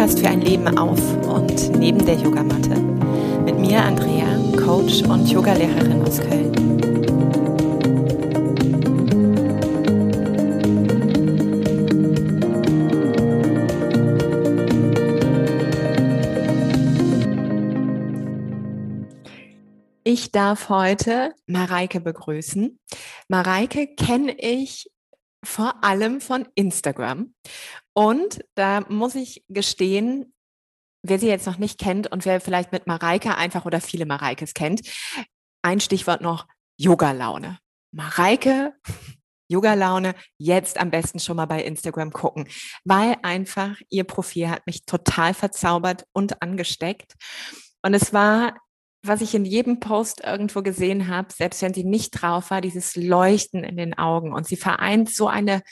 Podcast für ein Leben auf und neben der Yogamatte. Mit mir Andrea, Coach und Yogalehrerin aus Köln. Ich darf heute Mareike begrüßen. Mareike kenne ich vor allem von Instagram. Und da muss ich gestehen, wer sie jetzt noch nicht kennt und wer vielleicht mit Mareike einfach oder viele Mareikes kennt, ein Stichwort noch Yoga-Laune. Mareike, Yoga-Laune, jetzt am besten schon mal bei Instagram gucken, weil einfach ihr Profil hat mich total verzaubert und angesteckt. Und es war was ich in jedem Post irgendwo gesehen habe, selbst wenn sie nicht drauf war, dieses Leuchten in den Augen. Und sie vereint so eine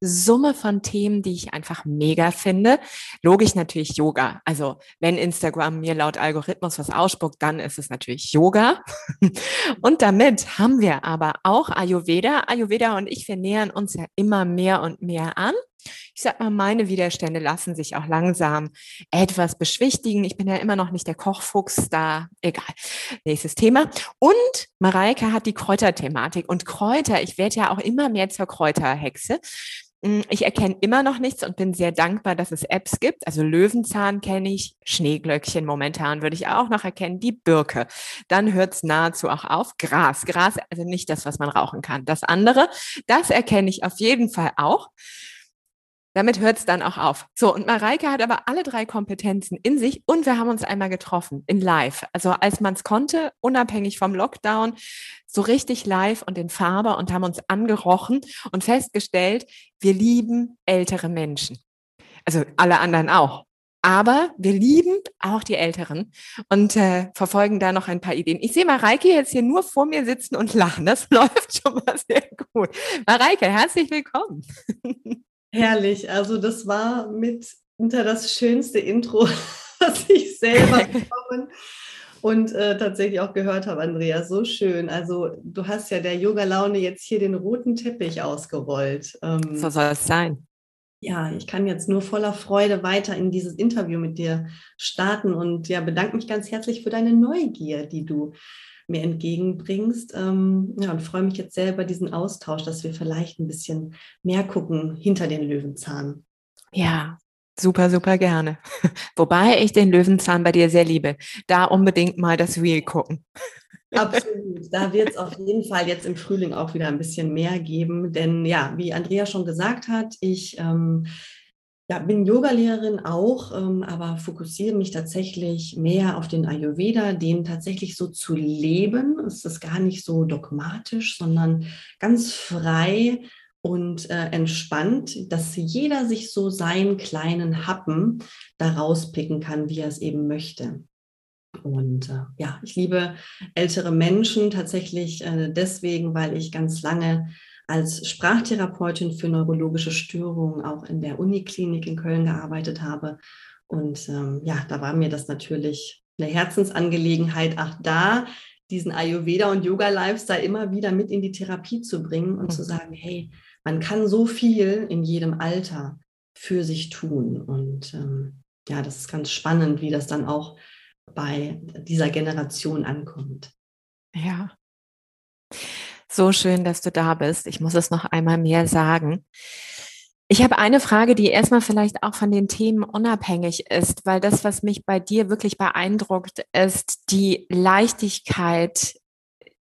Summe von Themen, die ich einfach mega finde. Logisch natürlich Yoga. Also wenn Instagram mir laut Algorithmus was ausspuckt, dann ist es natürlich Yoga. Und damit haben wir aber auch Ayurveda. Ayurveda und ich, wir nähern uns ja immer mehr und mehr an ich sag mal, meine Widerstände lassen sich auch langsam etwas beschwichtigen. Ich bin ja immer noch nicht der Kochfuchs da. Egal. Nächstes Thema. Und Mareike hat die Kräuterthematik. Und Kräuter, ich werde ja auch immer mehr zur Kräuterhexe. Hm, ich erkenne immer noch nichts und bin sehr dankbar, dass es Apps gibt. Also Löwenzahn kenne ich, Schneeglöckchen momentan würde ich auch noch erkennen, die Birke. Dann hört es nahezu auch auf. Gras. Gras, also nicht das, was man rauchen kann. Das andere, das erkenne ich auf jeden Fall auch. Damit hört es dann auch auf. So, und Mareike hat aber alle drei Kompetenzen in sich und wir haben uns einmal getroffen in live. Also als man es konnte, unabhängig vom Lockdown, so richtig live und in Farbe und haben uns angerochen und festgestellt, wir lieben ältere Menschen. Also alle anderen auch. Aber wir lieben auch die Älteren und äh, verfolgen da noch ein paar Ideen. Ich sehe Mareike jetzt hier nur vor mir sitzen und lachen. Das läuft schon mal sehr gut. Mareike, herzlich willkommen. Herrlich. Also das war mit unter das schönste Intro, was ich selber bekommen und äh, tatsächlich auch gehört habe, Andrea. So schön. Also du hast ja der Yoga-Laune jetzt hier den roten Teppich ausgerollt. Ähm, so soll es sein. Ja, ich kann jetzt nur voller Freude weiter in dieses Interview mit dir starten und ja, bedanke mich ganz herzlich für deine Neugier, die du mir entgegenbringst. Ähm, ja, und freue mich jetzt selber diesen Austausch, dass wir vielleicht ein bisschen mehr gucken hinter den Löwenzahn. Ja, Super, super gerne. Wobei ich den Löwenzahn bei dir sehr liebe. Da unbedingt mal das Wheel gucken. Absolut. Da wird es auf jeden Fall jetzt im Frühling auch wieder ein bisschen mehr geben. Denn ja, wie Andrea schon gesagt hat, ich ähm, ja, bin Yogalehrerin auch, ähm, aber fokussiere mich tatsächlich mehr auf den Ayurveda, den tatsächlich so zu leben. Es ist gar nicht so dogmatisch, sondern ganz frei und äh, entspannt, dass jeder sich so seinen kleinen Happen daraus picken kann, wie er es eben möchte. Und äh, ja, ich liebe ältere Menschen tatsächlich äh, deswegen, weil ich ganz lange als Sprachtherapeutin für neurologische Störungen auch in der Uniklinik in Köln gearbeitet habe. Und ähm, ja, da war mir das natürlich eine Herzensangelegenheit, auch da diesen Ayurveda und Yoga-Lifestyle immer wieder mit in die Therapie zu bringen und mhm. zu sagen, hey, man kann so viel in jedem Alter für sich tun. Und ähm, ja, das ist ganz spannend, wie das dann auch bei dieser Generation ankommt. Ja. So schön, dass du da bist. Ich muss es noch einmal mehr sagen. Ich habe eine Frage, die erstmal vielleicht auch von den Themen unabhängig ist, weil das, was mich bei dir wirklich beeindruckt, ist die Leichtigkeit,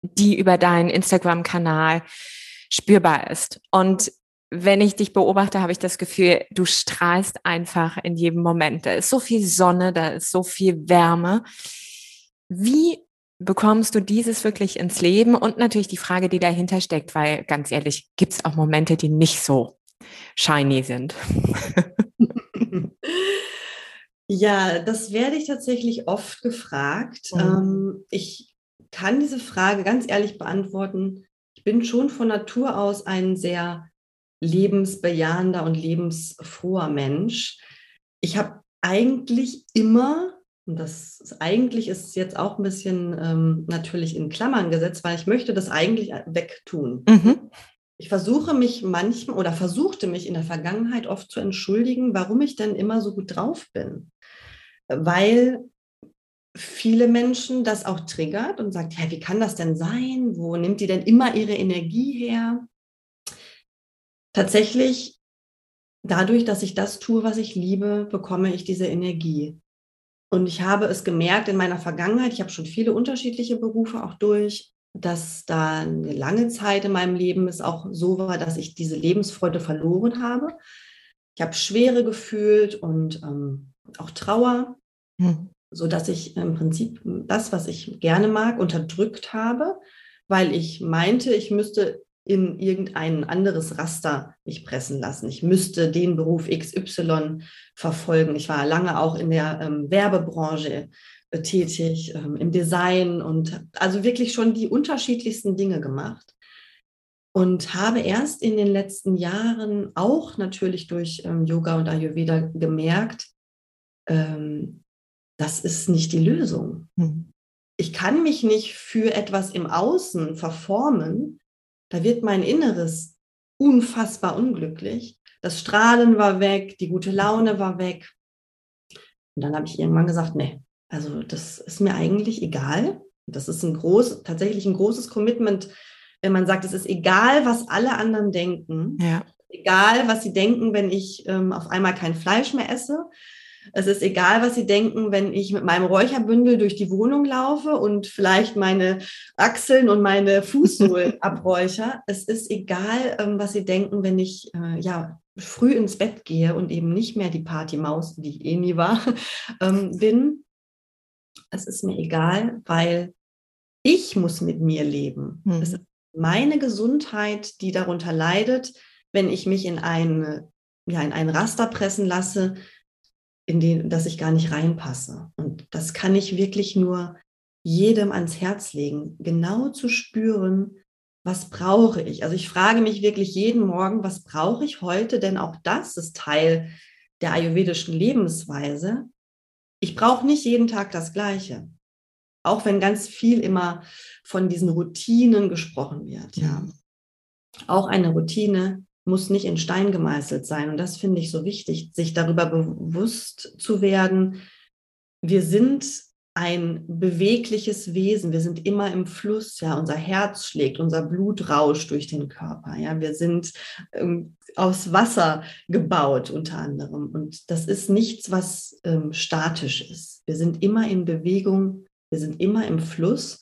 die über deinen Instagram-Kanal spürbar ist. Und wenn ich dich beobachte, habe ich das Gefühl, du strahlst einfach in jedem Moment. Da ist so viel Sonne, da ist so viel Wärme. Wie bekommst du dieses wirklich ins Leben? Und natürlich die Frage, die dahinter steckt, weil ganz ehrlich, gibt es auch Momente, die nicht so shiny sind. ja, das werde ich tatsächlich oft gefragt. Mhm. Ähm, ich kann diese Frage ganz ehrlich beantworten. Ich bin schon von Natur aus ein sehr lebensbejahender und lebensfroher Mensch. Ich habe eigentlich immer und das ist, eigentlich ist jetzt auch ein bisschen ähm, natürlich in Klammern gesetzt, weil ich möchte das eigentlich wegtun. Mhm. ich versuche mich manchmal oder versuchte mich in der Vergangenheit oft zu entschuldigen, warum ich denn immer so gut drauf bin. Weil viele Menschen das auch triggert und sagt, ja, wie kann das denn sein? Wo nimmt die denn immer ihre Energie her? Tatsächlich, dadurch, dass ich das tue, was ich liebe, bekomme ich diese Energie. Und ich habe es gemerkt in meiner Vergangenheit, ich habe schon viele unterschiedliche Berufe auch durch, dass da eine lange Zeit in meinem Leben es auch so war, dass ich diese Lebensfreude verloren habe. Ich habe Schwere gefühlt und ähm, auch Trauer. Hm so dass ich im Prinzip das, was ich gerne mag, unterdrückt habe, weil ich meinte, ich müsste in irgendein anderes Raster mich pressen lassen. Ich müsste den Beruf XY verfolgen. Ich war lange auch in der ähm, Werbebranche äh, tätig, ähm, im Design und also wirklich schon die unterschiedlichsten Dinge gemacht. Und habe erst in den letzten Jahren auch natürlich durch ähm, Yoga und Ayurveda gemerkt, ähm, das ist nicht die Lösung. Hm. Ich kann mich nicht für etwas im Außen verformen. Da wird mein Inneres unfassbar unglücklich. Das Strahlen war weg, die gute Laune war weg. Und dann habe ich irgendwann gesagt, nee, also das ist mir eigentlich egal. Das ist ein groß, tatsächlich ein großes Commitment, wenn man sagt, es ist egal, was alle anderen denken. Ja. Egal, was sie denken, wenn ich ähm, auf einmal kein Fleisch mehr esse. Es ist egal, was Sie denken, wenn ich mit meinem Räucherbündel durch die Wohnung laufe und vielleicht meine Achseln und meine Fußsohlen abräucher. Es ist egal, ähm, was Sie denken, wenn ich äh, ja früh ins Bett gehe und eben nicht mehr die Partymaus, die ich eh nie war, ähm, bin. Es ist mir egal, weil ich muss mit mir leben. Mhm. Es ist meine Gesundheit, die darunter leidet, wenn ich mich in ein, ja, in ein Raster pressen lasse, in den, dass ich gar nicht reinpasse. Und das kann ich wirklich nur jedem ans Herz legen, genau zu spüren, was brauche ich? Also ich frage mich wirklich jeden Morgen, was brauche ich heute? Denn auch das ist Teil der ayurvedischen Lebensweise. Ich brauche nicht jeden Tag das Gleiche. Auch wenn ganz viel immer von diesen Routinen gesprochen wird. Ja. Auch eine Routine muss nicht in Stein gemeißelt sein. Und das finde ich so wichtig, sich darüber bewusst zu werden. Wir sind ein bewegliches Wesen. Wir sind immer im Fluss. Ja, unser Herz schlägt, unser Blut rauscht durch den Körper. Ja, wir sind ähm, aus Wasser gebaut unter anderem. Und das ist nichts, was ähm, statisch ist. Wir sind immer in Bewegung. Wir sind immer im Fluss.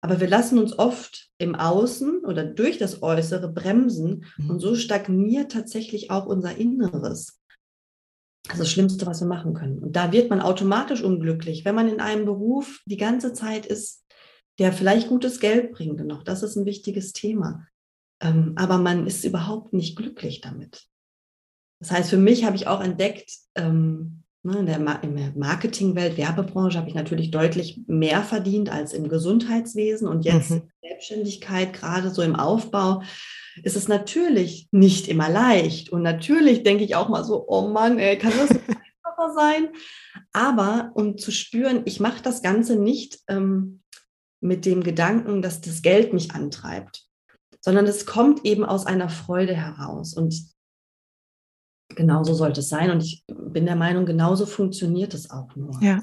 Aber wir lassen uns oft im Außen oder durch das Äußere bremsen mhm. und so stagniert tatsächlich auch unser Inneres. Das ist das Schlimmste, was wir machen können. Und da wird man automatisch unglücklich, wenn man in einem Beruf die ganze Zeit ist, der vielleicht gutes Geld bringt. Und auch das ist ein wichtiges Thema. Ähm, aber man ist überhaupt nicht glücklich damit. Das heißt, für mich habe ich auch entdeckt, ähm, in der, Marketingwelt, Werbebranche habe ich natürlich deutlich mehr verdient als im Gesundheitswesen und jetzt mhm. Selbstständigkeit, gerade so im Aufbau, ist es natürlich nicht immer leicht. Und natürlich denke ich auch mal so, oh Mann, ey, kann das einfacher sein? Aber um zu spüren, ich mache das Ganze nicht ähm, mit dem Gedanken, dass das Geld mich antreibt, sondern es kommt eben aus einer Freude heraus. Und genauso sollte es sein. Und ich bin der Meinung, genauso funktioniert es auch nur. Ja.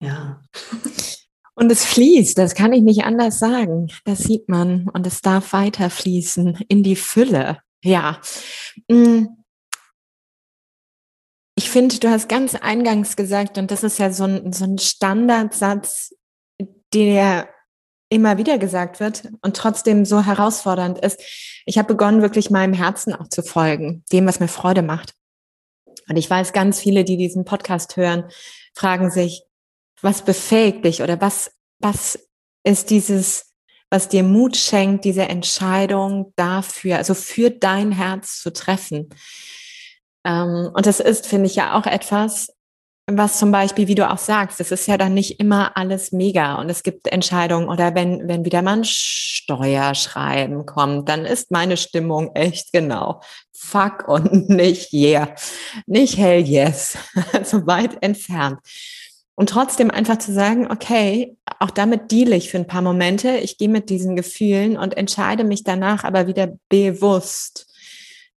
Ja. Und es fließt, das kann ich nicht anders sagen. Das sieht man und es darf weiter fließen in die Fülle. Ja. Mm. Ich finde, du hast ganz eingangs gesagt, und das ist ja so ein, so ein Standardsatz, der immer wieder gesagt wird und trotzdem so herausfordernd ist. Ich habe begonnen, wirklich meinem Herzen auch zu folgen, dem, was mir Freude macht. Und ich weiß, ganz viele, die diesen Podcast hören, fragen sich, was befähigt dich oder was, was ist dieses, was dir Mut schenkt, diese Entscheidung dafür, also für dein Herz zu treffen. Ähm, und das ist, finde ich, ja auch etwas, was zum Beispiel, wie du auch sagst, es ist ja dann nicht immer alles mega und es gibt Entscheidungen oder wenn, wenn wieder mal ein Steuerschreiben kommt, dann ist meine Stimmung echt genau fuck und nicht yeah, nicht hell yes, so weit entfernt. Und trotzdem einfach zu sagen, okay, auch damit deale ich für ein paar Momente. Ich gehe mit diesen Gefühlen und entscheide mich danach aber wieder bewusst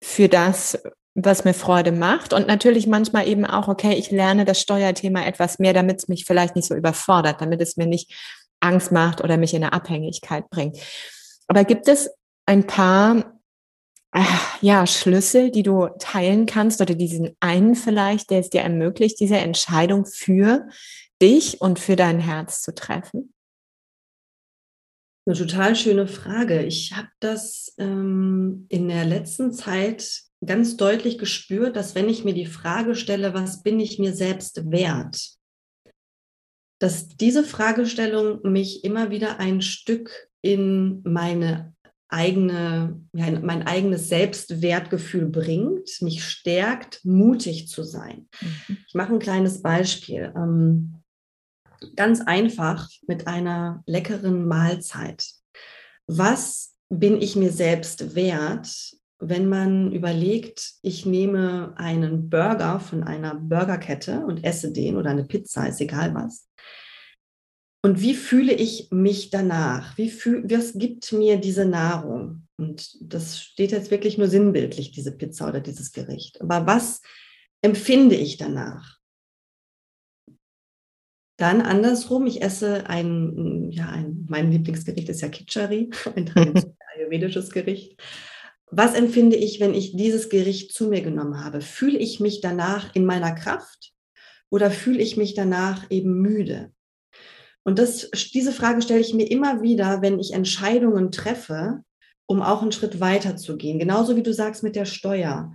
für das, was mir Freude macht. Und natürlich manchmal eben auch, okay, ich lerne das Steuerthema etwas mehr, damit es mich vielleicht nicht so überfordert, damit es mir nicht Angst macht oder mich in eine Abhängigkeit bringt. Aber gibt es ein paar äh, ja, Schlüssel, die du teilen kannst oder diesen einen vielleicht, der es dir ermöglicht, diese Entscheidung für dich und für dein Herz zu treffen? Eine total schöne Frage. Ich habe das ähm, in der letzten Zeit ganz deutlich gespürt, dass wenn ich mir die Frage stelle, was bin ich mir selbst wert, dass diese Fragestellung mich immer wieder ein Stück in meine eigene, ja, mein eigenes Selbstwertgefühl bringt, mich stärkt, mutig zu sein. Mhm. Ich mache ein kleines Beispiel. Ähm, ganz einfach mit einer leckeren Mahlzeit. Was bin ich mir selbst wert, wenn man überlegt, ich nehme einen Burger von einer Burgerkette und esse den oder eine Pizza, ist egal was. Und wie fühle ich mich danach? Wie fühl, was gibt mir diese Nahrung? Und das steht jetzt wirklich nur sinnbildlich, diese Pizza oder dieses Gericht. Aber was empfinde ich danach? Dann andersrum, ich esse ein, ja, ein, mein Lieblingsgericht ist ja Kitchari, ein ayurvedisches Gericht. Was empfinde ich, wenn ich dieses Gericht zu mir genommen habe? Fühle ich mich danach in meiner Kraft oder fühle ich mich danach eben müde? Und das, diese Frage stelle ich mir immer wieder, wenn ich Entscheidungen treffe, um auch einen Schritt weiter zu gehen. Genauso wie du sagst mit der Steuer.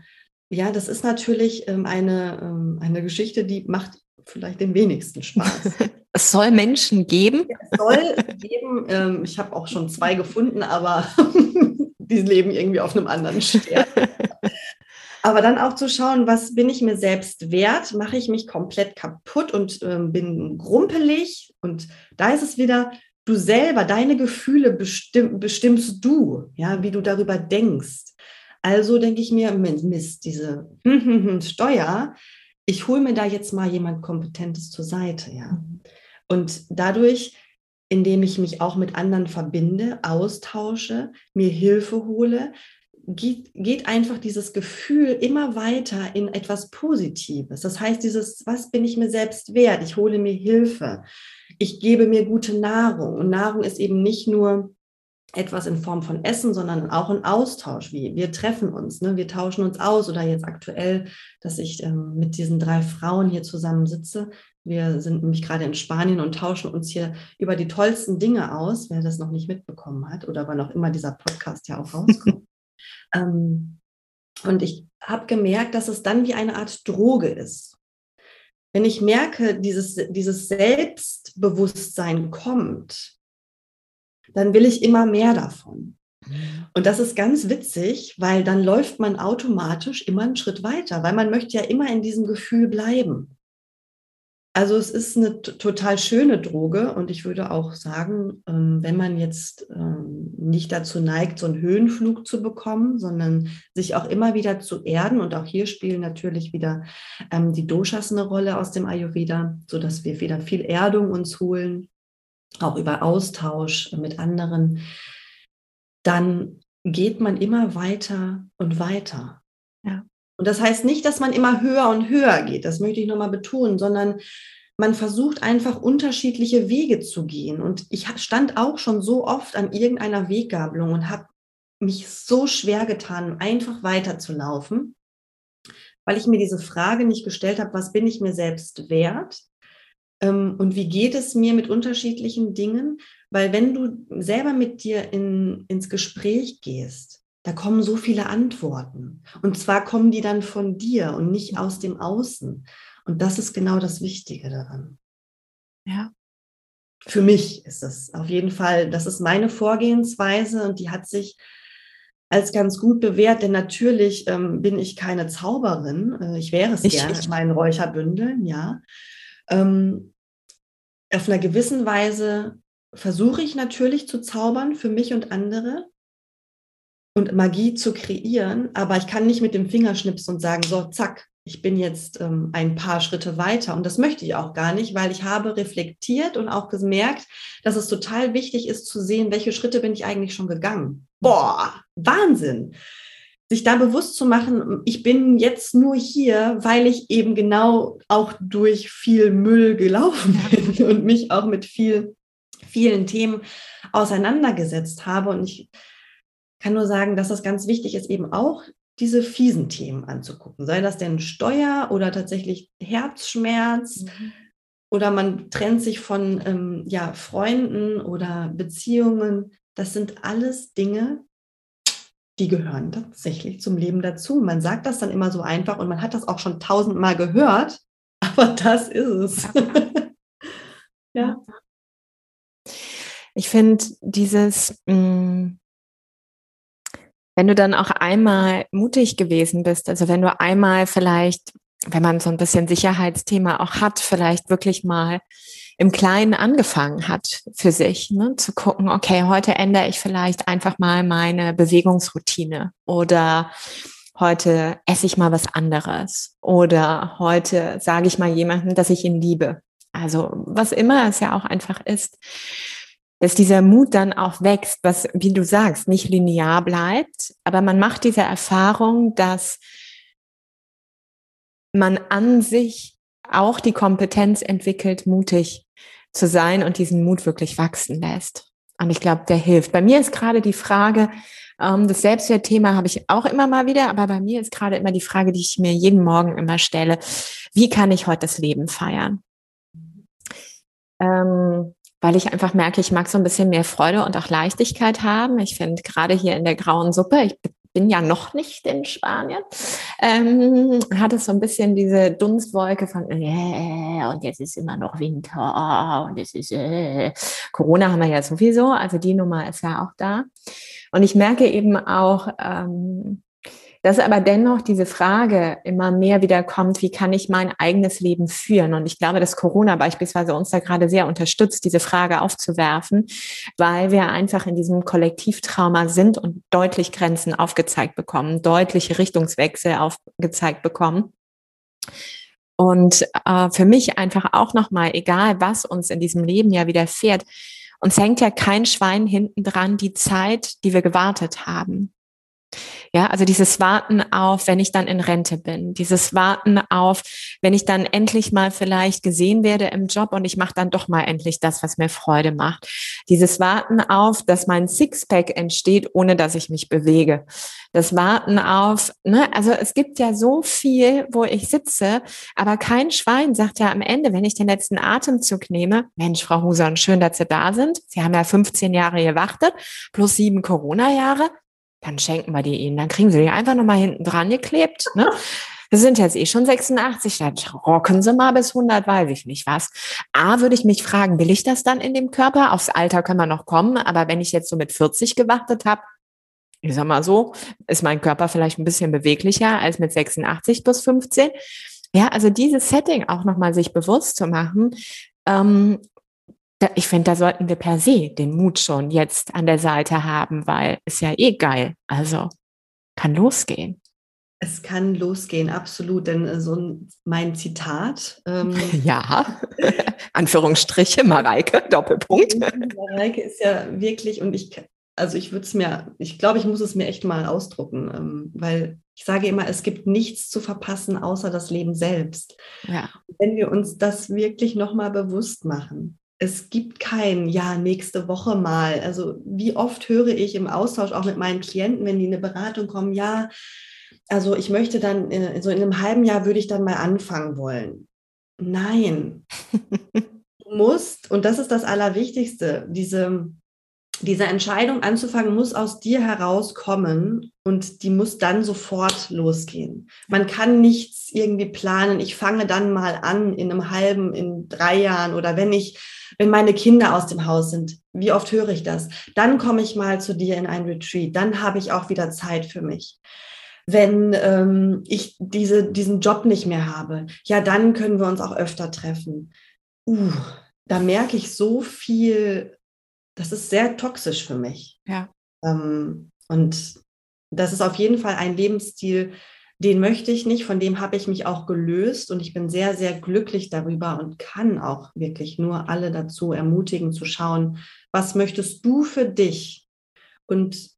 Ja, das ist natürlich ähm, eine, ähm, eine Geschichte, die macht vielleicht den wenigsten Spaß. Es soll Menschen geben. Es soll geben. Ähm, ich habe auch schon zwei gefunden, aber die leben irgendwie auf einem anderen Stern. Aber dann auch zu schauen, was bin ich mir selbst wert? Mache ich mich komplett kaputt und äh, bin grumpelig? Und da ist es wieder, du selber, deine Gefühle bestimm, bestimmst du, ja, wie du darüber denkst. Also denke ich mir, Mist, diese Steuer, ich hole mir da jetzt mal jemand Kompetentes zur Seite, ja. Und dadurch indem ich mich auch mit anderen verbinde, austausche, mir Hilfe hole, geht, geht einfach dieses Gefühl immer weiter in etwas Positives. Das heißt, dieses, was bin ich mir selbst wert? Ich hole mir Hilfe. Ich gebe mir gute Nahrung. Und Nahrung ist eben nicht nur etwas in Form von Essen, sondern auch ein Austausch. Wie wir treffen uns, ne? wir tauschen uns aus. Oder jetzt aktuell, dass ich ähm, mit diesen drei Frauen hier zusammen sitze. Wir sind nämlich gerade in Spanien und tauschen uns hier über die tollsten Dinge aus, wer das noch nicht mitbekommen hat oder wann auch immer dieser Podcast ja auch rauskommt. ähm, und ich habe gemerkt, dass es dann wie eine Art Droge ist. Wenn ich merke, dieses, dieses Selbstbewusstsein kommt, dann will ich immer mehr davon. Mhm. Und das ist ganz witzig, weil dann läuft man automatisch immer einen Schritt weiter, weil man möchte ja immer in diesem Gefühl bleiben. Also es ist eine total schöne Droge und ich würde auch sagen, ähm, wenn man jetzt ähm, nicht dazu neigt, so einen Höhenflug zu bekommen, sondern sich auch immer wieder zu erden und auch hier spielen natürlich wieder ähm, die Doshas eine Rolle aus dem Ayurveda, sodass wir wieder viel Erdung uns holen, auch über Austausch mit anderen, dann geht man immer weiter und weiter. Und das heißt nicht, dass man immer höher und höher geht, das möchte ich nochmal betonen, sondern man versucht einfach unterschiedliche Wege zu gehen. Und ich stand auch schon so oft an irgendeiner Weggabelung und habe mich so schwer getan, einfach weiterzulaufen, weil ich mir diese Frage nicht gestellt habe, was bin ich mir selbst wert? Ähm, und wie geht es mir mit unterschiedlichen Dingen? Weil wenn du selber mit dir in, ins Gespräch gehst, da kommen so viele Antworten. Und zwar kommen die dann von dir und nicht aus dem Außen. Und das ist genau das Wichtige daran. Ja. Für mich ist das auf jeden Fall, das ist meine Vorgehensweise und die hat sich als ganz gut bewährt, denn natürlich ähm, bin ich keine Zauberin. Äh, ich wäre es ich, gerne in meinen Räucherbündeln, ja. Ähm, auf einer gewissen Weise versuche ich natürlich zu zaubern für mich und andere und Magie zu kreieren, aber ich kann nicht mit dem Finger schnipsen und sagen, so, zack, ich bin jetzt ähm, ein paar Schritte weiter. Und das möchte ich auch gar nicht, weil ich habe reflektiert und auch gemerkt, dass es total wichtig ist zu sehen, welche Schritte bin ich eigentlich schon gegangen. Boah, Wahnsinn. Sich da bewusst zu machen, ich bin jetzt nur hier, weil ich eben genau auch durch viel Müll gelaufen bin und mich auch mit viel, vielen Themen auseinandergesetzt habe. Und ich kann nur sagen, dass das ganz wichtig ist, eben auch diese fiesen Themen anzugucken. Sei das denn Steuer oder tatsächlich Herzschmerz mhm. oder man trennt sich von ähm, ja, Freunden oder Beziehungen. Das sind alles Dinge, die gehören tatsächlich zum Leben dazu. Man sagt das dann immer so einfach und man hat das auch schon tausendmal gehört, aber das ist es. ja. Ich finde dieses, mh, mm, wenn du dann auch einmal mutig gewesen bist, also wenn du einmal vielleicht, wenn man so ein bisschen Sicherheitsthema auch hat, vielleicht wirklich mal im Kleinen angefangen hat für sich, ne, zu gucken, okay, heute ändere ich vielleicht einfach mal meine Bewegungsroutine oder heute esse ich mal was anderes oder heute sage ich mal jemandem, dass ich ihn liebe. Also was immer es ja auch einfach ist dass dieser Mut dann auch wächst, was, wie du sagst, nicht linear bleibt, aber man macht diese Erfahrung, dass man an sich auch die Kompetenz entwickelt, mutig zu sein und diesen Mut wirklich wachsen lässt. Und ich glaube, der hilft. Bei mir ist gerade die Frage, ähm, das Selbstwertthema habe ich auch immer mal wieder, aber bei mir ist gerade immer die Frage, die ich mir jeden Morgen immer stelle, wie kann ich heute das Leben feiern? Ähm, weil ich einfach merke, ich mag so ein bisschen mehr Freude und auch Leichtigkeit haben. Ich finde gerade hier in der grauen Suppe, ich bin ja noch nicht in Spanien, ähm, hat es so ein bisschen diese Dunstwolke von, äh, und jetzt ist immer noch Winter und es ist, äh, Corona haben wir ja sowieso, also die Nummer ist ja auch da. Und ich merke eben auch, ähm, dass aber dennoch diese Frage immer mehr wieder kommt, wie kann ich mein eigenes Leben führen? Und ich glaube, dass Corona beispielsweise uns da gerade sehr unterstützt, diese Frage aufzuwerfen, weil wir einfach in diesem Kollektivtrauma sind und deutlich Grenzen aufgezeigt bekommen, deutliche Richtungswechsel aufgezeigt bekommen. Und äh, für mich einfach auch nochmal, egal was uns in diesem Leben ja widerfährt, uns hängt ja kein Schwein hinten dran die Zeit, die wir gewartet haben. Ja, also dieses Warten auf, wenn ich dann in Rente bin, dieses Warten auf, wenn ich dann endlich mal vielleicht gesehen werde im Job und ich mache dann doch mal endlich das, was mir Freude macht. Dieses Warten auf, dass mein Sixpack entsteht, ohne dass ich mich bewege. Das Warten auf, ne, also es gibt ja so viel, wo ich sitze, aber kein Schwein sagt ja am Ende, wenn ich den letzten Atemzug nehme, Mensch, Frau Huson, schön, dass Sie da sind. Sie haben ja 15 Jahre gewartet, plus sieben Corona-Jahre dann schenken wir die ihnen. Dann kriegen sie die einfach nochmal hinten dran geklebt. Ne? Wir sind jetzt eh schon 86, dann rocken sie mal bis 100, weiß ich nicht was. A, würde ich mich fragen, will ich das dann in dem Körper? Aufs Alter können wir noch kommen, aber wenn ich jetzt so mit 40 gewartet habe, ich sag mal so, ist mein Körper vielleicht ein bisschen beweglicher als mit 86 plus 15. Ja, also dieses Setting auch nochmal sich bewusst zu machen, ähm, ich finde, da sollten wir per se den Mut schon jetzt an der Seite haben, weil ist ja eh geil. Also kann losgehen. Es kann losgehen, absolut. Denn äh, so mein Zitat. Ähm, ja, Anführungsstriche, Mareike, Doppelpunkt. Mareike ist ja wirklich, und ich, also ich würde es mir, ich glaube, ich muss es mir echt mal ausdrucken, ähm, weil ich sage immer, es gibt nichts zu verpassen, außer das Leben selbst. Ja. Wenn wir uns das wirklich nochmal bewusst machen, es gibt kein Ja, nächste Woche mal. Also wie oft höre ich im Austausch auch mit meinen Klienten, wenn die in eine Beratung kommen, ja, also ich möchte dann, äh, so in einem halben Jahr würde ich dann mal anfangen wollen. Nein. du musst, und das ist das Allerwichtigste, diese, diese Entscheidung anzufangen, muss aus dir herauskommen und die muss dann sofort losgehen. Man kann nichts irgendwie planen, ich fange dann mal an in einem halben, in drei Jahren oder wenn ich wenn meine Kinder aus dem Haus sind, wie oft höre ich das? Dann komme ich mal zu dir in ein Retreat, dann habe ich auch wieder Zeit für mich. Wenn ähm, ich diese, diesen Job nicht mehr habe, ja, dann können wir uns auch öfter treffen. Uh, da merke ich so viel, das ist sehr toxisch für mich. Ja. Ähm, und das ist auf jeden Fall ein Lebensstil, den möchte ich nicht, von dem habe ich mich auch gelöst und ich bin sehr, sehr glücklich darüber und kann auch wirklich nur alle dazu ermutigen zu schauen, was möchtest du für dich? Und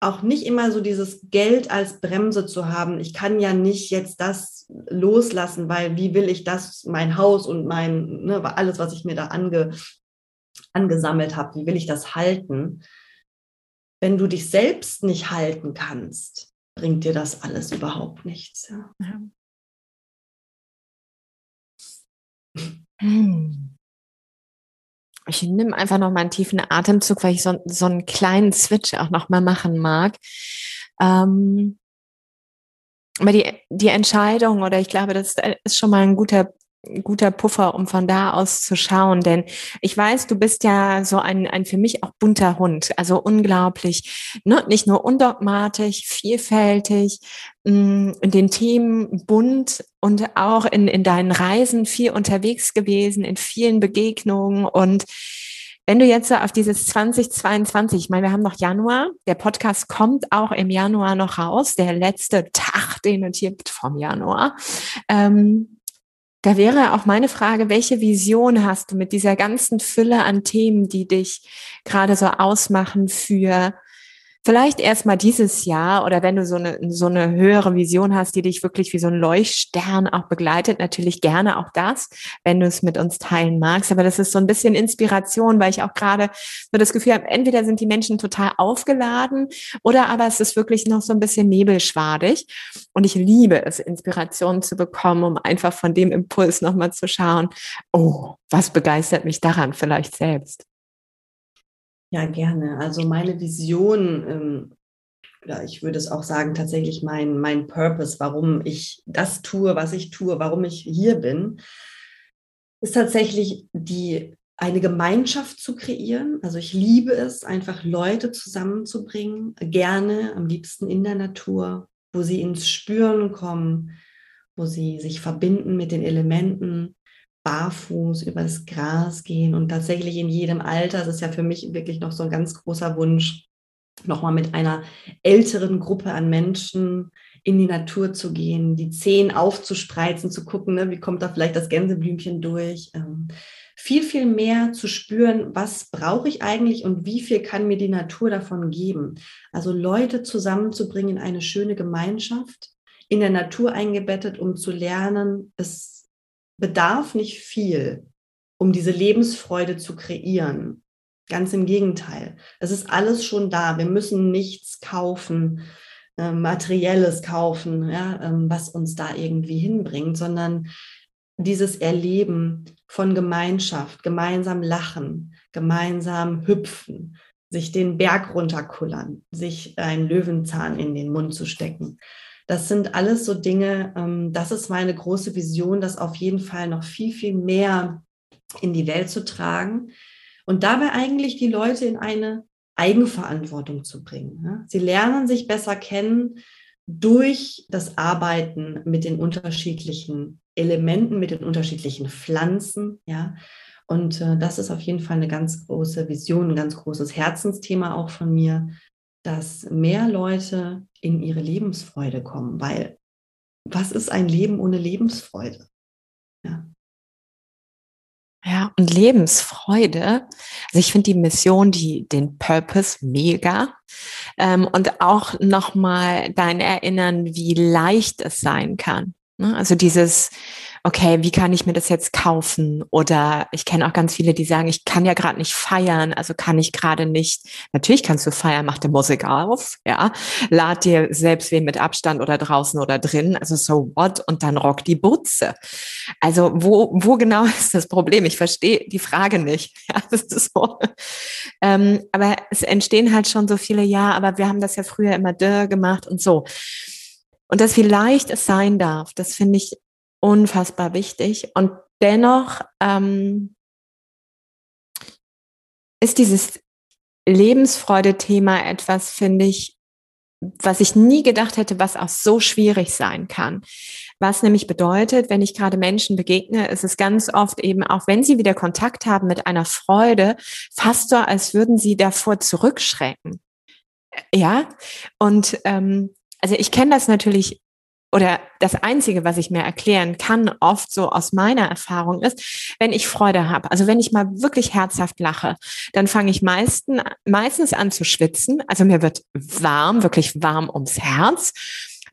auch nicht immer so dieses Geld als Bremse zu haben. Ich kann ja nicht jetzt das loslassen, weil wie will ich das, mein Haus und mein, ne, alles, was ich mir da ange, angesammelt habe, wie will ich das halten? Wenn du dich selbst nicht halten kannst, bringt dir das alles überhaupt nichts. Ja. Ich nehme einfach noch mal einen tiefen Atemzug, weil ich so, so einen kleinen Switch auch noch mal machen mag. Ähm, aber die, die Entscheidung, oder ich glaube, das ist schon mal ein guter guter Puffer, um von da aus zu schauen. Denn ich weiß, du bist ja so ein, ein für mich auch bunter Hund. Also unglaublich, ne? nicht nur undogmatisch, vielfältig, mm, in den Themen bunt und auch in, in deinen Reisen viel unterwegs gewesen, in vielen Begegnungen und wenn du jetzt auf dieses 2022, ich meine, wir haben noch Januar, der Podcast kommt auch im Januar noch raus, der letzte Tag, den es gibt vom Januar. Ähm, da wäre auch meine Frage, welche Vision hast du mit dieser ganzen Fülle an Themen, die dich gerade so ausmachen für Vielleicht erstmal dieses Jahr oder wenn du so eine, so eine höhere Vision hast, die dich wirklich wie so ein Leuchtstern auch begleitet, natürlich gerne auch das, wenn du es mit uns teilen magst. Aber das ist so ein bisschen Inspiration, weil ich auch gerade so das Gefühl habe, entweder sind die Menschen total aufgeladen oder aber es ist wirklich noch so ein bisschen nebelschwadig. Und ich liebe es, Inspiration zu bekommen, um einfach von dem Impuls nochmal zu schauen, oh, was begeistert mich daran vielleicht selbst. Ja, gerne. Also meine Vision, ähm, oder ich würde es auch sagen, tatsächlich mein, mein Purpose, warum ich das tue, was ich tue, warum ich hier bin, ist tatsächlich die eine Gemeinschaft zu kreieren. Also ich liebe es, einfach Leute zusammenzubringen, gerne am liebsten in der Natur, wo sie ins Spüren kommen, wo sie sich verbinden mit den Elementen, barfuß übers Gras gehen und tatsächlich in jedem Alter, das ist ja für mich wirklich noch so ein ganz großer Wunsch, nochmal mit einer älteren Gruppe an Menschen in die Natur zu gehen, die Zehen aufzuspreizen, zu gucken, ne, wie kommt da vielleicht das Gänseblümchen durch. Ähm, viel, viel mehr zu spüren, was brauche ich eigentlich und wie viel kann mir die Natur davon geben. Also Leute zusammenzubringen in eine schöne Gemeinschaft, in der Natur eingebettet, um zu lernen, es bedarf nicht viel, um diese Lebensfreude zu kreieren. Ganz im Gegenteil. Es ist alles schon da. Wir müssen nichts kaufen, äh, materielles kaufen, ja, ähm, was uns da irgendwie hinbringt, sondern dieses Erleben von Gemeinschaft, gemeinsam lachen, gemeinsam hüpfen, sich den Berg runterkullern, sich einen Löwenzahn in den Mund zu stecken. Das sind alles so Dinge, ähm, das ist meine große Vision, das auf jeden Fall noch viel, viel mehr in die Welt zu tragen und dabei eigentlich die Leute in eine Eigenverantwortung zu bringen. Sie lernen sich besser kennen durch das Arbeiten mit den unterschiedlichen Elementen, mit den unterschiedlichen Pflanzen, ja. Und äh, das ist auf jeden Fall eine ganz große Vision, ein ganz großes Herzensthema auch von mir, dass mehr Leute in ihre Lebensfreude kommen, weil was ist ein Leben ohne Lebensfreude? Ja. Ja, und Lebensfreude. Also ich finde die Mission, die, den Purpose mega. Ähm, und auch nochmal dein Erinnern, wie leicht es sein kann. Ne? Also dieses, okay, wie kann ich mir das jetzt kaufen? Oder ich kenne auch ganz viele, die sagen, ich kann ja gerade nicht feiern, also kann ich gerade nicht. Natürlich kannst du feiern, mach die Musik auf, ja, lad dir selbst wen mit Abstand oder draußen oder drin, also so what und dann rock die Butze. Also wo, wo genau ist das Problem? Ich verstehe die Frage nicht. Ja, das ist so. Ähm, aber es entstehen halt schon so viele, ja, aber wir haben das ja früher immer dörr gemacht und so. Und das, wie leicht es sein darf, das finde ich unfassbar wichtig. Und dennoch ähm, ist dieses Lebensfreude-Thema etwas, finde ich, was ich nie gedacht hätte, was auch so schwierig sein kann. Was nämlich bedeutet, wenn ich gerade Menschen begegne, ist es ganz oft eben, auch wenn sie wieder Kontakt haben mit einer Freude, fast so, als würden sie davor zurückschrecken. Ja, und ähm, also ich kenne das natürlich oder das Einzige, was ich mir erklären kann, oft so aus meiner Erfahrung ist, wenn ich Freude habe, also wenn ich mal wirklich herzhaft lache, dann fange ich meisten, meistens an zu schwitzen. Also mir wird warm, wirklich warm ums Herz.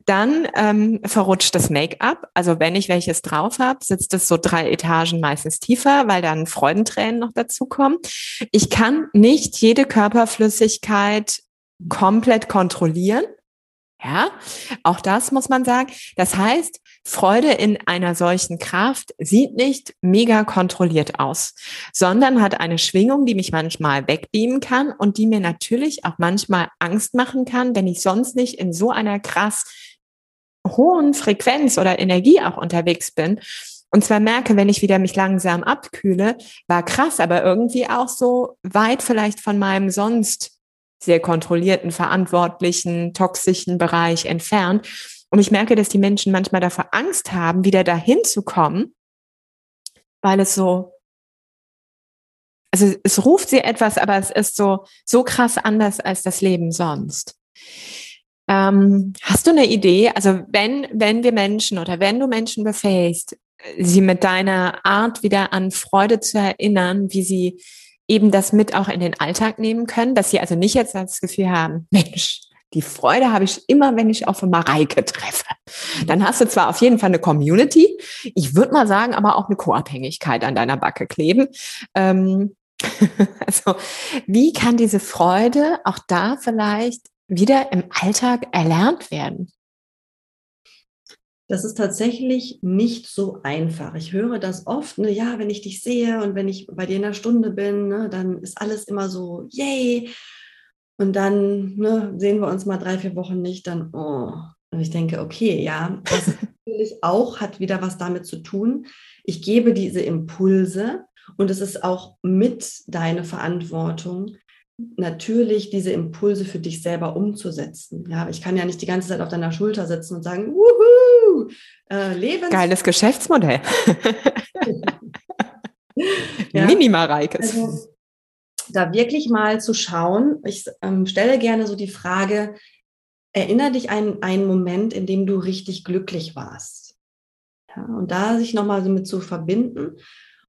Dann ähm, verrutscht das Make-up. Also wenn ich welches drauf habe, sitzt es so drei Etagen meistens tiefer, weil dann Freudentränen noch dazukommen. Ich kann nicht jede Körperflüssigkeit komplett kontrollieren. Ja, auch das muss man sagen. Das heißt, Freude in einer solchen Kraft sieht nicht mega kontrolliert aus, sondern hat eine Schwingung, die mich manchmal wegbeamen kann und die mir natürlich auch manchmal Angst machen kann, wenn ich sonst nicht in so einer krass hohen Frequenz oder Energie auch unterwegs bin. Und zwar merke, wenn ich wieder mich langsam abkühle, war krass, aber irgendwie auch so weit vielleicht von meinem sonst sehr kontrollierten, verantwortlichen, toxischen Bereich entfernt. Und ich merke, dass die Menschen manchmal davor Angst haben, wieder dahin zu kommen, weil es so, also es ruft sie etwas, aber es ist so, so krass anders als das Leben sonst. Ähm, hast du eine Idee? Also wenn, wenn wir Menschen oder wenn du Menschen befähigst, sie mit deiner Art wieder an Freude zu erinnern, wie sie eben das mit auch in den Alltag nehmen können, dass sie also nicht jetzt das Gefühl haben, Mensch, die Freude habe ich immer, wenn ich auf Mareike treffe. Dann hast du zwar auf jeden Fall eine Community, ich würde mal sagen, aber auch eine Co-Abhängigkeit an deiner Backe kleben. Ähm, also, wie kann diese Freude auch da vielleicht wieder im Alltag erlernt werden? Das ist tatsächlich nicht so einfach. Ich höre das oft, ne, ja, wenn ich dich sehe und wenn ich bei dir in der Stunde bin, ne, dann ist alles immer so, yay. Und dann ne, sehen wir uns mal drei, vier Wochen nicht, dann, oh. Und ich denke, okay, ja, das natürlich auch hat wieder was damit zu tun. Ich gebe diese Impulse und es ist auch mit deine Verantwortung, natürlich diese Impulse für dich selber umzusetzen. Ja, ich kann ja nicht die ganze Zeit auf deiner Schulter sitzen und sagen, wuhu, äh, Lebens Geiles Geschäftsmodell. ja, Mini-Mareike. Also, da wirklich mal zu schauen, ich ähm, stelle gerne so die Frage, erinnere dich an einen Moment, in dem du richtig glücklich warst. Ja, und da sich nochmal so mit zu verbinden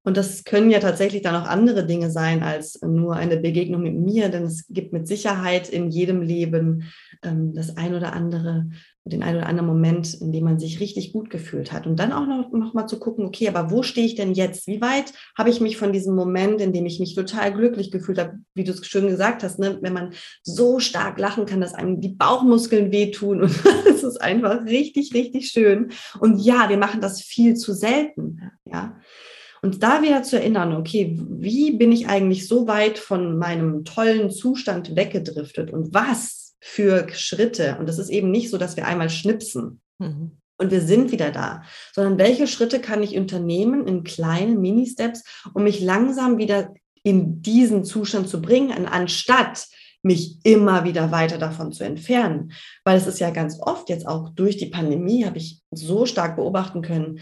und das können ja tatsächlich dann auch andere Dinge sein als nur eine Begegnung mit mir, denn es gibt mit Sicherheit in jedem Leben ähm, das ein oder andere, den ein oder anderen Moment, in dem man sich richtig gut gefühlt hat. Und dann auch noch, noch mal zu gucken, okay, aber wo stehe ich denn jetzt? Wie weit habe ich mich von diesem Moment, in dem ich mich total glücklich gefühlt habe, wie du es schön gesagt hast, ne? wenn man so stark lachen kann, dass einem die Bauchmuskeln wehtun und es ist einfach richtig, richtig schön. Und ja, wir machen das viel zu selten. Ja. Und da wieder zu erinnern, okay, wie bin ich eigentlich so weit von meinem tollen Zustand weggedriftet und was für Schritte? Und das ist eben nicht so, dass wir einmal schnipsen. Mhm. Und wir sind wieder da, sondern welche Schritte kann ich unternehmen in kleinen Mini-Steps, um mich langsam wieder in diesen Zustand zu bringen, anstatt mich immer wieder weiter davon zu entfernen. Weil es ist ja ganz oft jetzt auch durch die Pandemie, habe ich so stark beobachten können,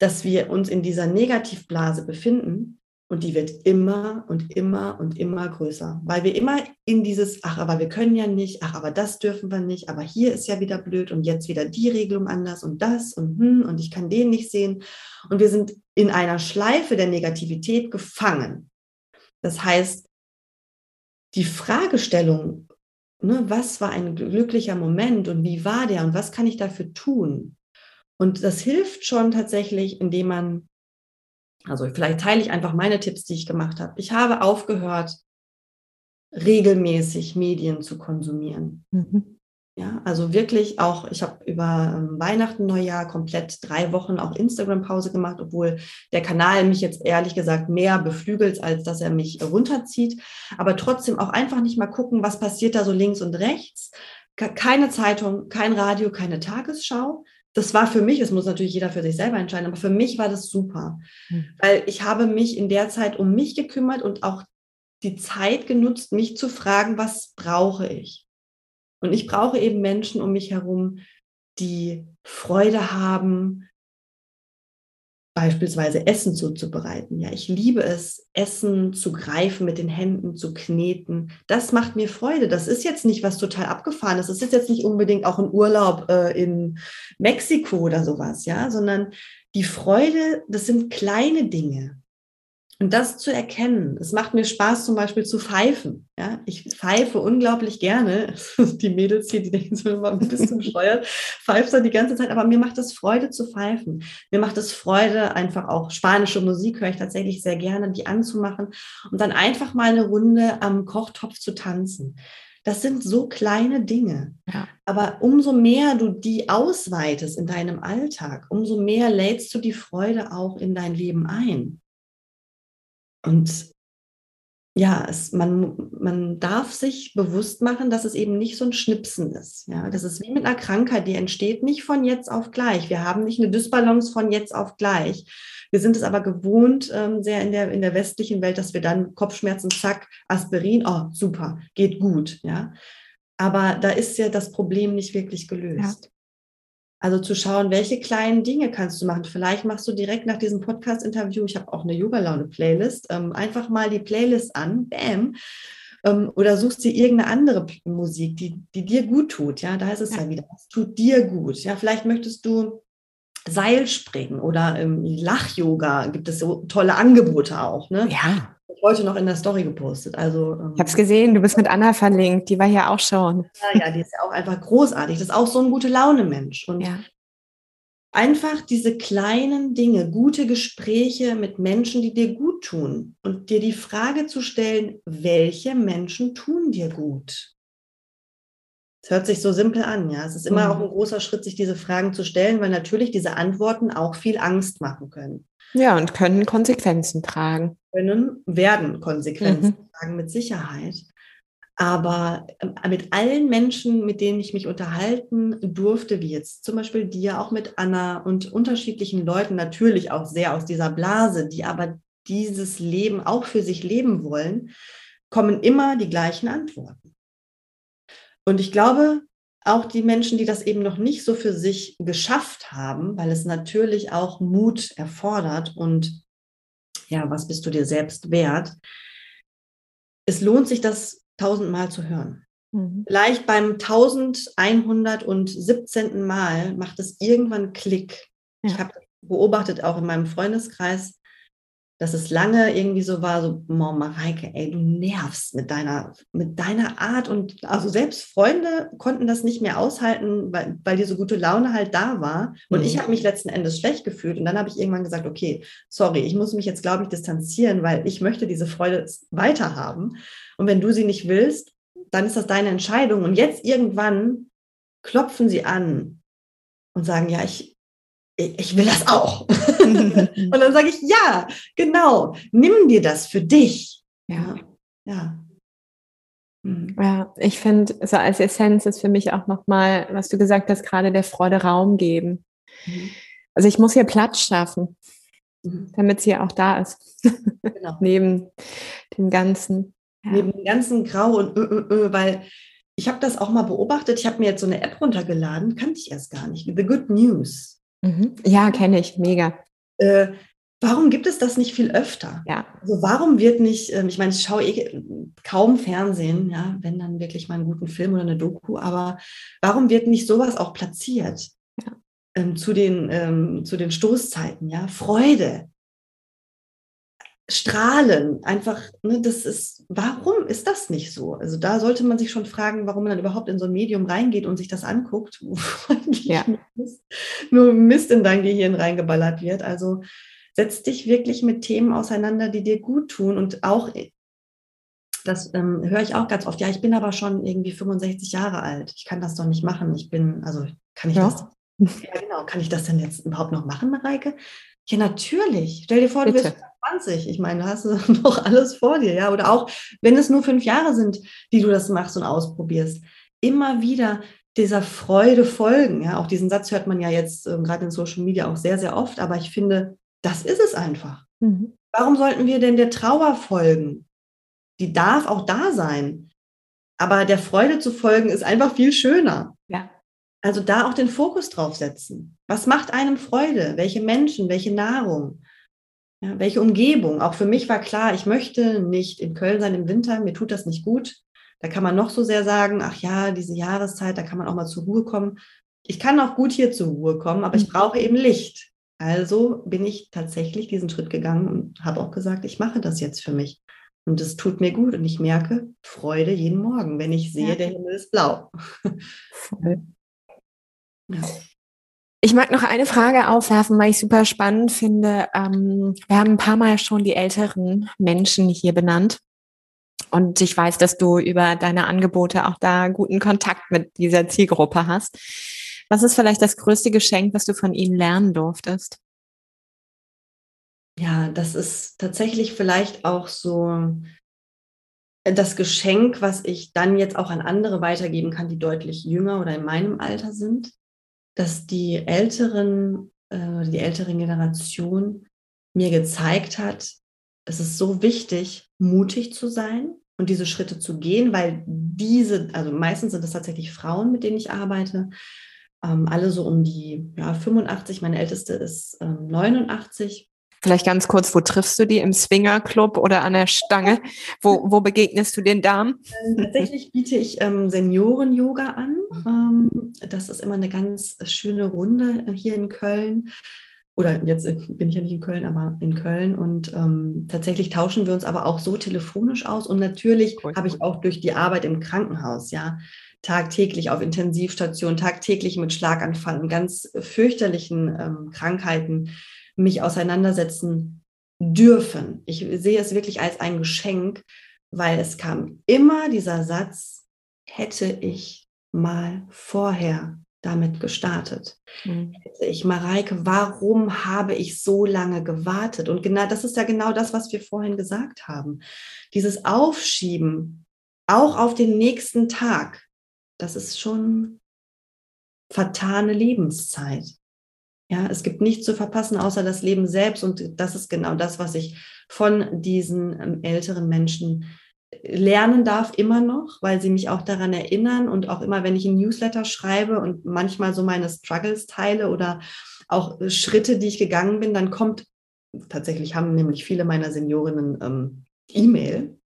dass wir uns in dieser Negativblase befinden und die wird immer und immer und immer größer, weil wir immer in dieses, ach, aber wir können ja nicht, ach, aber das dürfen wir nicht, aber hier ist ja wieder blöd und jetzt wieder die Regelung anders und das und hm, und ich kann den nicht sehen. Und wir sind in einer Schleife der Negativität gefangen. Das heißt, die Fragestellung, ne, was war ein glücklicher Moment und wie war der und was kann ich dafür tun, und das hilft schon tatsächlich, indem man, also vielleicht teile ich einfach meine Tipps, die ich gemacht habe. Ich habe aufgehört, regelmäßig Medien zu konsumieren. Mhm. Ja, also wirklich auch, ich habe über ähm, Weihnachten, Neujahr komplett drei Wochen auch Instagram-Pause gemacht, obwohl der Kanal mich jetzt ehrlich gesagt mehr beflügelt, als dass er mich runterzieht. Aber trotzdem auch einfach nicht mal gucken, was passiert da so links und rechts. Keine Zeitung, kein Radio, keine Tagesschau, das war für mich, es muss natürlich jeder für sich selber entscheiden, aber für mich war das super, mhm. weil ich habe mich in der Zeit um mich gekümmert und auch die Zeit genutzt, mich zu fragen, was brauche ich? Und ich brauche eben Menschen um mich herum, die Freude haben, beispielsweise Essen zuzubereiten. Ja, ich liebe es, Essen zu greifen, mit den Händen zu kneten. Das macht mir Freude. Das ist jetzt nicht was total abgefahrenes. Das ist jetzt nicht unbedingt auch ein Urlaub äh, in Mexiko oder sowas, ja, sondern die Freude, das sind kleine Dinge. Und das zu erkennen, es macht mir Spaß, zum Beispiel zu pfeifen. Ja, ich pfeife unglaublich gerne. Die Mädels hier, die denken so immer ein bisschen bescheuert, pfeift da die ganze Zeit, aber mir macht es Freude zu pfeifen. Mir macht es Freude, einfach auch spanische Musik höre ich tatsächlich sehr gerne, die anzumachen und dann einfach mal eine Runde am Kochtopf zu tanzen. Das sind so kleine Dinge. Ja. Aber umso mehr du die ausweitest in deinem Alltag, umso mehr lädst du die Freude auch in dein Leben ein. Und ja, es, man, man darf sich bewusst machen, dass es eben nicht so ein Schnipsen ist. Ja, das ist wie mit einer Krankheit, die entsteht nicht von jetzt auf gleich. Wir haben nicht eine Dysbalance von jetzt auf gleich. Wir sind es aber gewohnt, ähm, sehr in der, in der westlichen Welt, dass wir dann Kopfschmerzen, zack, Aspirin, oh, super, geht gut. Ja, aber da ist ja das Problem nicht wirklich gelöst. Ja. Also zu schauen, welche kleinen Dinge kannst du machen. Vielleicht machst du direkt nach diesem Podcast-Interview, ich habe auch eine Yoga-Laune-Playlist, ähm, einfach mal die Playlist an, bam, ähm, oder suchst dir irgendeine andere Musik, die, die dir gut tut. Ja, da ist es ja, ja wieder, es tut dir gut. Ja, vielleicht möchtest du Seilspringen oder ähm, Lach-Yoga, gibt es so tolle Angebote auch. Ne? Ja heute noch in der Story gepostet. Also, ähm, ich habe es gesehen, du bist mit Anna verlinkt, die war hier auch schon. Ja, ja, die ist ja auch einfach großartig. Das ist auch so ein gute Laune-Mensch. Und ja. einfach diese kleinen Dinge, gute Gespräche mit Menschen, die dir gut tun und dir die Frage zu stellen, welche Menschen tun dir gut? Es hört sich so simpel an, ja. Es ist immer mhm. auch ein großer Schritt, sich diese Fragen zu stellen, weil natürlich diese Antworten auch viel Angst machen können. Ja, und können Konsequenzen tragen. Können, werden Konsequenzen mhm. tragen, mit Sicherheit. Aber äh, mit allen Menschen, mit denen ich mich unterhalten durfte, wie jetzt zum Beispiel dir, auch mit Anna und unterschiedlichen Leuten, natürlich auch sehr aus dieser Blase, die aber dieses Leben auch für sich leben wollen, kommen immer die gleichen Antworten. Und ich glaube, auch die Menschen, die das eben noch nicht so für sich geschafft haben, weil es natürlich auch Mut erfordert und ja, was bist du dir selbst wert? Es lohnt sich, das tausendmal zu hören. Mhm. Vielleicht beim 1117. Mal macht es irgendwann Klick. Ja. Ich habe beobachtet auch in meinem Freundeskreis, dass es lange irgendwie so war, so, oh, Mareike, ey, du nervst mit deiner, mit deiner Art und also selbst Freunde konnten das nicht mehr aushalten, weil, weil diese gute Laune halt da war. Und mhm. ich habe mich letzten Endes schlecht gefühlt. Und dann habe ich irgendwann gesagt, okay, sorry, ich muss mich jetzt, glaube ich, distanzieren, weil ich möchte diese Freude weiter haben. Und wenn du sie nicht willst, dann ist das deine Entscheidung. Und jetzt irgendwann klopfen sie an und sagen, ja, ich, ich will das auch. und dann sage ich, ja, genau, nimm dir das für dich. Ja. Ja. Ja, ich finde, so als Essenz ist für mich auch nochmal, was du gesagt hast, gerade der Freude Raum geben. Mhm. Also ich muss hier Platz schaffen, mhm. damit sie auch da ist. Genau. Neben dem Ganzen. Ja. Neben dem ganzen Grau und ö, ö, ö, weil ich habe das auch mal beobachtet. Ich habe mir jetzt so eine App runtergeladen, kannte ich erst gar nicht. The Good News. Mhm. Ja, kenne ich, mega. Äh, warum gibt es das nicht viel öfter? Ja. Also warum wird nicht, ähm, ich meine, ich schaue eh kaum Fernsehen, ja, wenn dann wirklich mal einen guten Film oder eine Doku, aber warum wird nicht sowas auch platziert? Ja. Ähm, zu, den, ähm, zu den Stoßzeiten, ja, Freude, strahlen, einfach, ne, das ist, warum ist das nicht so? Also da sollte man sich schon fragen, warum man dann überhaupt in so ein Medium reingeht und sich das anguckt, wo ja. nur Mist in dein Gehirn reingeballert wird. Also setz dich wirklich mit Themen auseinander, die dir gut tun und auch das ähm, höre ich auch ganz oft. Ja, ich bin aber schon irgendwie 65 Jahre alt. Ich kann das doch nicht machen. Ich bin, also kann ich ja. das? Ja, genau. Kann ich das denn jetzt überhaupt noch machen, Mareike? Ja, natürlich. Stell dir vor, Bitte. du bist 20. Ich meine, du hast noch alles vor dir, ja. Oder auch, wenn es nur fünf Jahre sind, die du das machst und ausprobierst, immer wieder dieser Freude folgen. Ja, auch diesen Satz hört man ja jetzt äh, gerade in Social Media auch sehr, sehr oft, aber ich finde, das ist es einfach. Mhm. Warum sollten wir denn der Trauer folgen? Die darf auch da sein. Aber der Freude zu folgen ist einfach viel schöner. Ja. Also da auch den Fokus drauf setzen. Was macht einem Freude? Welche Menschen, welche Nahrung? Ja, welche Umgebung? Auch für mich war klar, ich möchte nicht in Köln sein im Winter, mir tut das nicht gut. Da kann man noch so sehr sagen, ach ja, diese Jahreszeit, da kann man auch mal zur Ruhe kommen. Ich kann auch gut hier zur Ruhe kommen, aber ich mhm. brauche eben Licht. Also bin ich tatsächlich diesen Schritt gegangen und habe auch gesagt, ich mache das jetzt für mich. Und es tut mir gut und ich merke Freude jeden Morgen, wenn ich sehe, ja. der Himmel ist blau. Voll. Ja. Ich mag noch eine Frage aufwerfen, weil ich super spannend finde. Ähm, wir haben ein paar Mal schon die älteren Menschen hier benannt. Und ich weiß, dass du über deine Angebote auch da guten Kontakt mit dieser Zielgruppe hast. Was ist vielleicht das größte Geschenk, was du von ihnen lernen durftest? Ja, das ist tatsächlich vielleicht auch so das Geschenk, was ich dann jetzt auch an andere weitergeben kann, die deutlich jünger oder in meinem Alter sind dass die älteren, äh, die ältere Generation mir gezeigt hat, es ist so wichtig, mutig zu sein und diese Schritte zu gehen, weil diese, also meistens sind es tatsächlich Frauen, mit denen ich arbeite, ähm, alle so um die ja, 85, meine älteste ist ähm, 89 Vielleicht ganz kurz, wo triffst du die? Im Swingerclub oder an der Stange? Wo, wo begegnest du den Damen? Ähm, tatsächlich biete ich ähm, Senioren-Yoga an. Ähm, das ist immer eine ganz schöne Runde hier in Köln. Oder jetzt bin ich ja nicht in Köln, aber in Köln. Und ähm, tatsächlich tauschen wir uns aber auch so telefonisch aus. Und natürlich cool. habe ich auch durch die Arbeit im Krankenhaus, ja, tagtäglich auf Intensivstationen, tagtäglich mit Schlaganfall und ganz fürchterlichen ähm, Krankheiten mich auseinandersetzen dürfen. Ich sehe es wirklich als ein Geschenk, weil es kam immer dieser Satz, hätte ich mal vorher damit gestartet. Mhm. Hätte ich, Mareike, warum habe ich so lange gewartet? Und genau, das ist ja genau das, was wir vorhin gesagt haben. Dieses Aufschieben, auch auf den nächsten Tag, das ist schon vertane Lebenszeit. Ja, es gibt nichts zu verpassen außer das Leben selbst. Und das ist genau das, was ich von diesen ähm, älteren Menschen lernen darf, immer noch, weil sie mich auch daran erinnern und auch immer, wenn ich ein Newsletter schreibe und manchmal so meine Struggles teile oder auch Schritte, die ich gegangen bin, dann kommt, tatsächlich haben nämlich viele meiner Seniorinnen ähm, E-Mail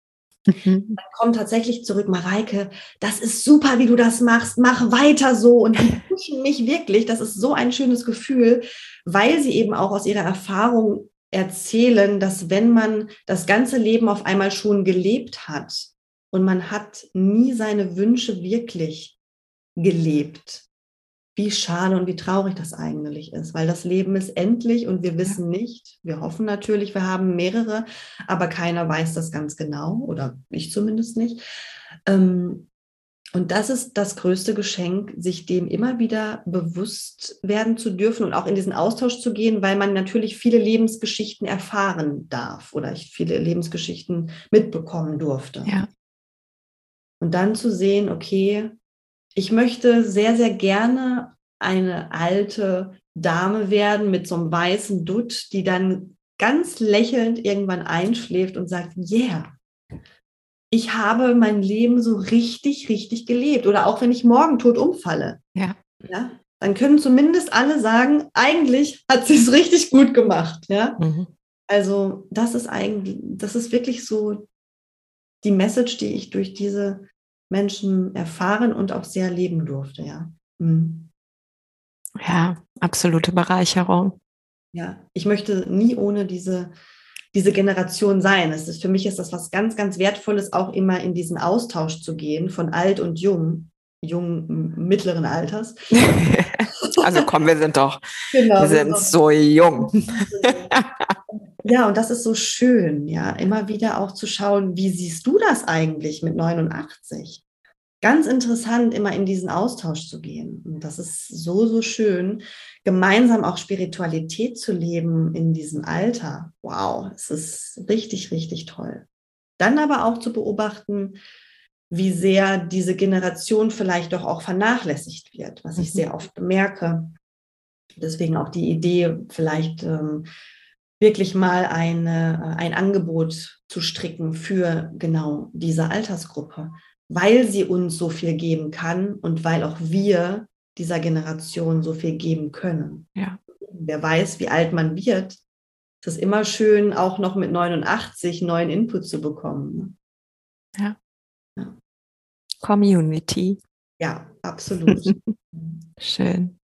Mhm. Dann kommt tatsächlich zurück, Mareike, das ist super, wie du das machst, mach weiter so. Und die pushen mich wirklich, das ist so ein schönes Gefühl, weil sie eben auch aus ihrer Erfahrung erzählen, dass wenn man das ganze Leben auf einmal schon gelebt hat und man hat nie seine Wünsche wirklich gelebt, wie schade und wie traurig das eigentlich ist, weil das Leben ist endlich und wir wissen nicht, wir hoffen natürlich, wir haben mehrere, aber keiner weiß das ganz genau oder ich zumindest nicht. Ähm, und das ist das größte Geschenk, sich dem immer wieder bewusst werden zu dürfen und auch in diesen Austausch zu gehen, weil man natürlich viele Lebensgeschichten erfahren darf oder ich viele Lebensgeschichten mitbekommen durfte. Ja. Und dann zu sehen, okay, ich möchte sehr, sehr gerne eine alte Dame werden mit so einem weißen Dutt, die dann ganz lächelnd irgendwann einschläft und sagt, yeah, ich habe mein Leben so richtig, richtig gelebt. Oder auch wenn ich morgen tot umfalle. Ja. ja dann können zumindest alle sagen, eigentlich hat sie es richtig gut gemacht. Ja. Mhm. Also das ist eigentlich, das ist wirklich so die Message, die ich durch diese Menschen erfahren und auch sehr leben durfte, ja. Mhm. Ja, absolute Bereicherung. Ja, ich möchte nie ohne diese, diese Generation sein. Es ist, für mich ist das was ganz, ganz Wertvolles, auch immer in diesen Austausch zu gehen von alt und jung, jung mittleren Alters. also komm, wir sind doch, genau, wir sind so jung. Ja, und das ist so schön, ja, immer wieder auch zu schauen, wie siehst du das eigentlich mit 89? Ganz interessant, immer in diesen Austausch zu gehen. Und das ist so, so schön, gemeinsam auch Spiritualität zu leben in diesem Alter. Wow, es ist richtig, richtig toll. Dann aber auch zu beobachten, wie sehr diese Generation vielleicht doch auch vernachlässigt wird, was ich sehr mhm. oft bemerke. Deswegen auch die Idee, vielleicht ähm, wirklich mal eine, ein Angebot zu stricken für genau diese Altersgruppe, weil sie uns so viel geben kann und weil auch wir dieser Generation so viel geben können. Ja. Wer weiß, wie alt man wird, es ist immer schön, auch noch mit 89 neuen Input zu bekommen. Ne? Ja. ja. Community. Ja, absolut. schön.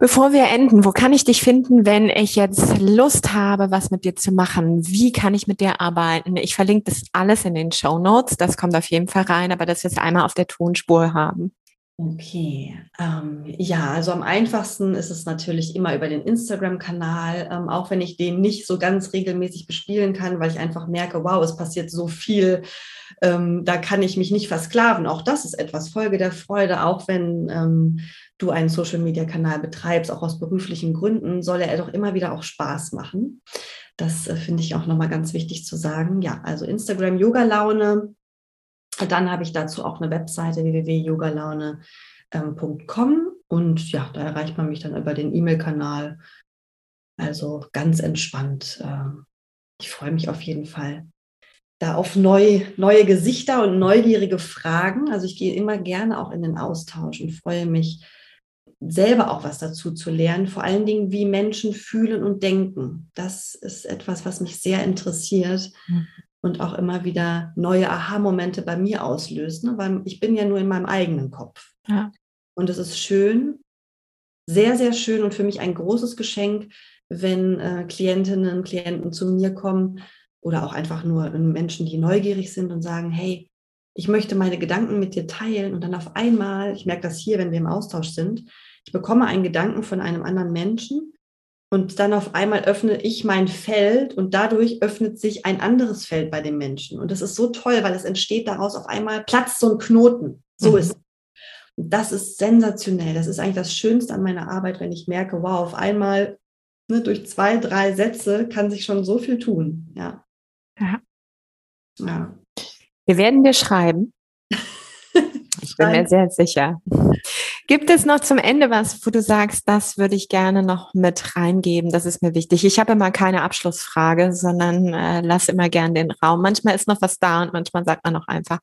Bevor wir enden, wo kann ich dich finden, wenn ich jetzt Lust habe, was mit dir zu machen? Wie kann ich mit dir arbeiten? Ich verlinke das alles in den Show Notes. Das kommt auf jeden Fall rein, aber dass wir es einmal auf der Tonspur haben. Okay, ähm, ja, also am einfachsten ist es natürlich immer über den Instagram-Kanal, ähm, auch wenn ich den nicht so ganz regelmäßig bespielen kann, weil ich einfach merke, wow, es passiert so viel, ähm, da kann ich mich nicht versklaven. Auch das ist etwas Folge der Freude, auch wenn ähm, du einen Social-Media-Kanal betreibst, auch aus beruflichen Gründen, soll er doch immer wieder auch Spaß machen. Das äh, finde ich auch nochmal ganz wichtig zu sagen. Ja, also Instagram Yoga Laune dann habe ich dazu auch eine Webseite www.yogalaune.com und ja, da erreicht man mich dann über den E-Mail-Kanal. Also ganz entspannt. Ähm, ich freue mich auf jeden Fall da auf neu, neue Gesichter und neugierige Fragen. Also ich gehe immer gerne auch in den Austausch und freue mich selber auch was dazu zu lernen. Vor allen Dingen, wie Menschen fühlen und denken. Das ist etwas, was mich sehr interessiert. Mhm und auch immer wieder neue Aha-Momente bei mir auslösen, ne? weil ich bin ja nur in meinem eigenen Kopf. Ja. Und es ist schön, sehr, sehr schön und für mich ein großes Geschenk, wenn äh, Klientinnen, Klienten zu mir kommen oder auch einfach nur Menschen, die neugierig sind und sagen, hey, ich möchte meine Gedanken mit dir teilen und dann auf einmal, ich merke das hier, wenn wir im Austausch sind, ich bekomme einen Gedanken von einem anderen Menschen und dann auf einmal öffne ich mein Feld und dadurch öffnet sich ein anderes Feld bei dem Menschen. Und das ist so toll, weil es entsteht daraus auf einmal Platz so ein Knoten. So mhm. ist Und das ist sensationell. Das ist eigentlich das Schönste an meiner Arbeit, wenn ich merke, wow, auf einmal ne, durch zwei, drei Sätze kann sich schon so viel tun. Ja. Ja. ja. Wir werden dir schreiben. Ich bin mir sehr sicher. Gibt es noch zum Ende was, wo du sagst, das würde ich gerne noch mit reingeben? Das ist mir wichtig. Ich habe immer keine Abschlussfrage, sondern äh, lass immer gern den Raum. Manchmal ist noch was da und manchmal sagt man noch einfach.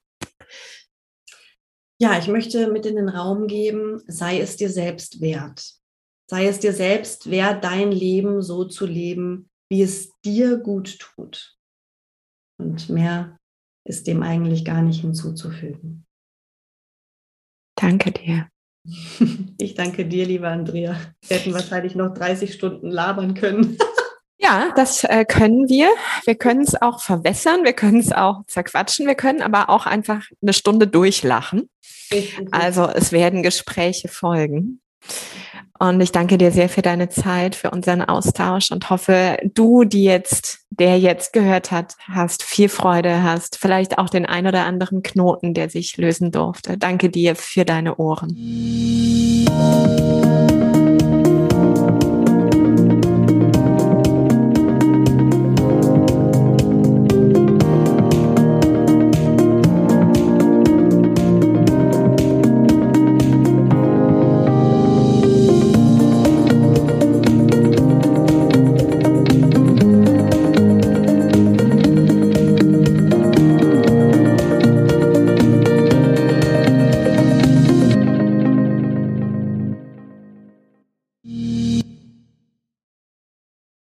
Ja, ich möchte mit in den Raum geben, sei es dir selbst wert. Sei es dir selbst wert, dein Leben so zu leben, wie es dir gut tut. Und mehr ist dem eigentlich gar nicht hinzuzufügen. Danke dir. Ich danke dir, liebe Andrea. Wir hätten wahrscheinlich noch 30 Stunden labern können. Ja, das äh, können wir. Wir können es auch verwässern, wir können es auch zerquatschen, wir können aber auch einfach eine Stunde durchlachen. Also es werden Gespräche folgen. Und ich danke dir sehr für deine Zeit, für unseren Austausch und hoffe, du, die jetzt, der jetzt gehört hat, hast viel Freude, hast vielleicht auch den ein oder anderen Knoten, der sich lösen durfte. Danke dir für deine Ohren.